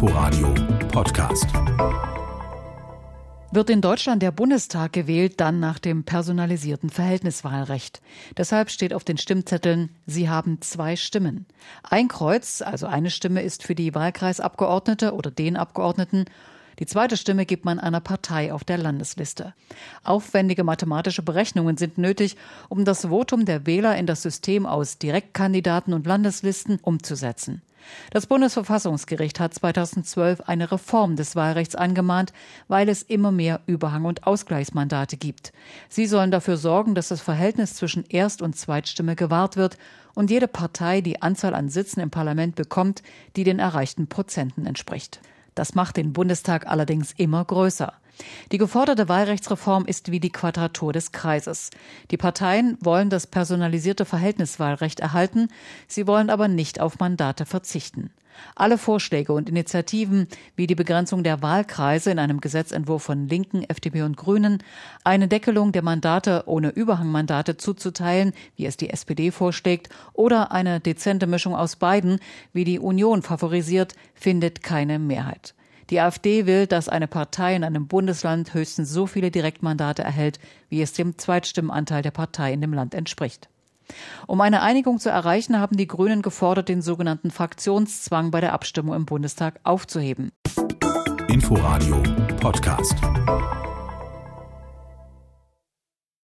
Inforadio Podcast. Wird in Deutschland der Bundestag gewählt, dann nach dem personalisierten Verhältniswahlrecht. Deshalb steht auf den Stimmzetteln, Sie haben zwei Stimmen. Ein Kreuz, also eine Stimme, ist für die Wahlkreisabgeordnete oder den Abgeordneten die zweite Stimme gibt man einer Partei auf der Landesliste. Aufwendige mathematische Berechnungen sind nötig, um das Votum der Wähler in das System aus Direktkandidaten und Landeslisten umzusetzen. Das Bundesverfassungsgericht hat 2012 eine Reform des Wahlrechts angemahnt, weil es immer mehr Überhang- und Ausgleichsmandate gibt. Sie sollen dafür sorgen, dass das Verhältnis zwischen Erst- und Zweitstimme gewahrt wird und jede Partei die Anzahl an Sitzen im Parlament bekommt, die den erreichten Prozenten entspricht. Das macht den Bundestag allerdings immer größer. Die geforderte Wahlrechtsreform ist wie die Quadratur des Kreises. Die Parteien wollen das personalisierte Verhältniswahlrecht erhalten, sie wollen aber nicht auf Mandate verzichten. Alle Vorschläge und Initiativen wie die Begrenzung der Wahlkreise in einem Gesetzentwurf von Linken, FDP und Grünen, eine Deckelung der Mandate ohne Überhangmandate zuzuteilen, wie es die SPD vorschlägt, oder eine dezente Mischung aus beiden, wie die Union favorisiert, findet keine Mehrheit. Die AfD will, dass eine Partei in einem Bundesland höchstens so viele Direktmandate erhält, wie es dem Zweitstimmenanteil der Partei in dem Land entspricht. Um eine Einigung zu erreichen, haben die Grünen gefordert, den sogenannten Fraktionszwang bei der Abstimmung im Bundestag aufzuheben. Inforadio Podcast.